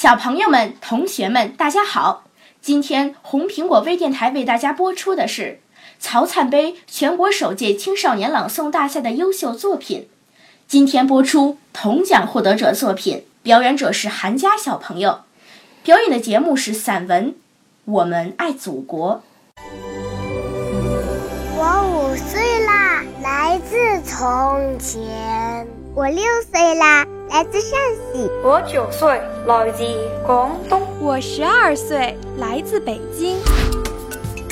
小朋友们、同学们，大家好！今天红苹果微电台为大家播出的是曹灿杯全国首届青少年朗诵大赛的优秀作品。今天播出铜奖获得者作品，表演者是韩佳小朋友。表演的节目是散文《我们爱祖国》。我五岁啦，来自从前。我六岁啦，来自陕西。我九岁，来自广东。我十二岁，来自北京。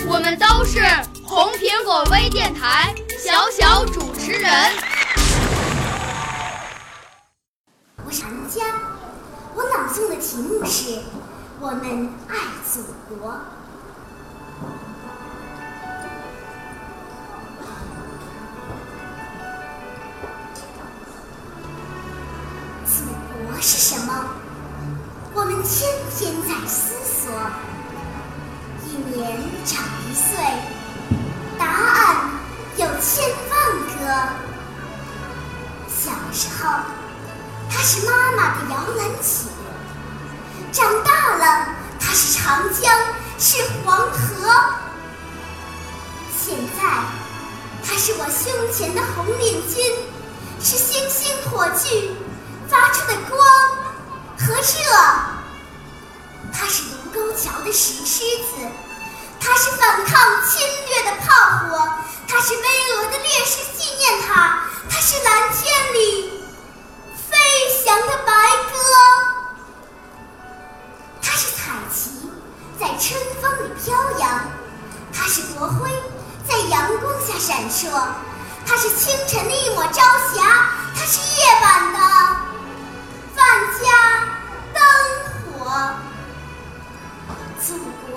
我们都是红苹果微电台小小主持人。我是韩佳，我朗诵的题目是《我们爱祖国》。思索。一年长一岁，答案有千万个。小时候，它是妈妈的摇篮曲；长大了，它是长江，是黄河。现在，它是我胸前的红领巾，是星星火炬发出的光和热。它是沟桥的石狮子，它是反抗侵略的炮火，它是巍峨的烈士纪念塔，它是蓝天里飞翔的白鸽，它是彩旗在春风里飘扬，它是国徽在阳光下闪烁，它是清晨的一抹朝霞，它是夜晚的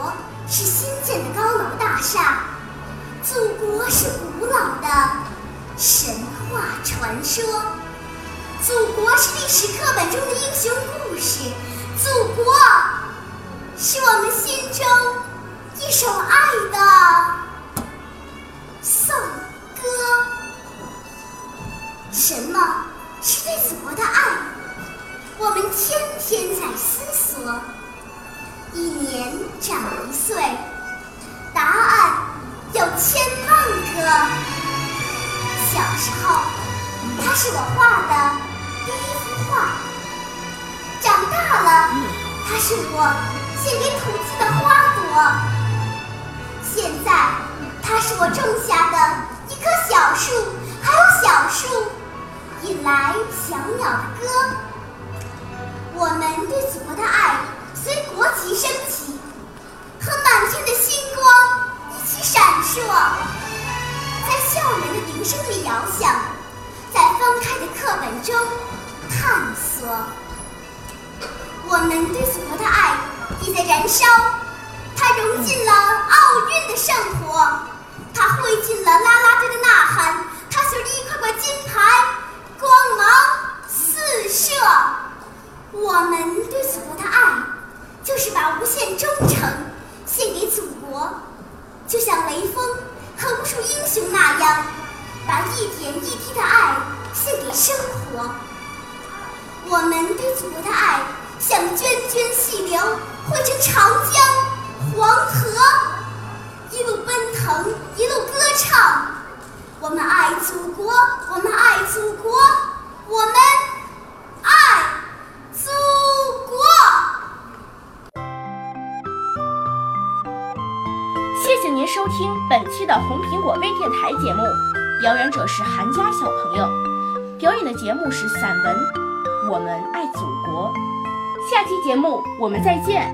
国是新建的高楼大厦，祖国是古老的神话传说，祖国是历史课本中的英雄故事，祖国是我们心中一首爱的颂歌。什么是对祖国的爱？我们天天在思索。一年长一岁，答案有千万个。小时候，它是我画的第一幅画；长大了，它是我献给土地的花朵；现在，它是我种下的一棵小树，还有小树引来小鸟的歌。我们对祖国的爱。升起，和满天的星光一起闪烁，在校园的铃声里摇响，在翻开的课本中探索。我们对祖国的爱也在燃烧，它融进了奥运的圣火，它汇进了啦啦队的呐喊，它随着一块块金牌光芒四射。我们对祖国的爱。就是把无限忠诚献给祖国，就像雷锋和无数英雄那样，把一点一滴的爱献给生活。我们对祖国的爱像涓涓细流，汇成长江、黄河，一路奔腾，一路收听本期的红苹果微电台节目。表演者是韩佳小朋友，表演的节目是散文《我们爱祖国》。下期节目我们再见。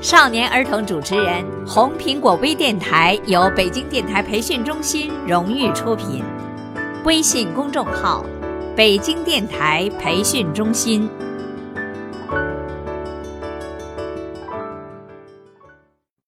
少年儿童主持人，红苹果微电台由北京电台培训中心荣誉出品，微信公众号：北京电台培训中心。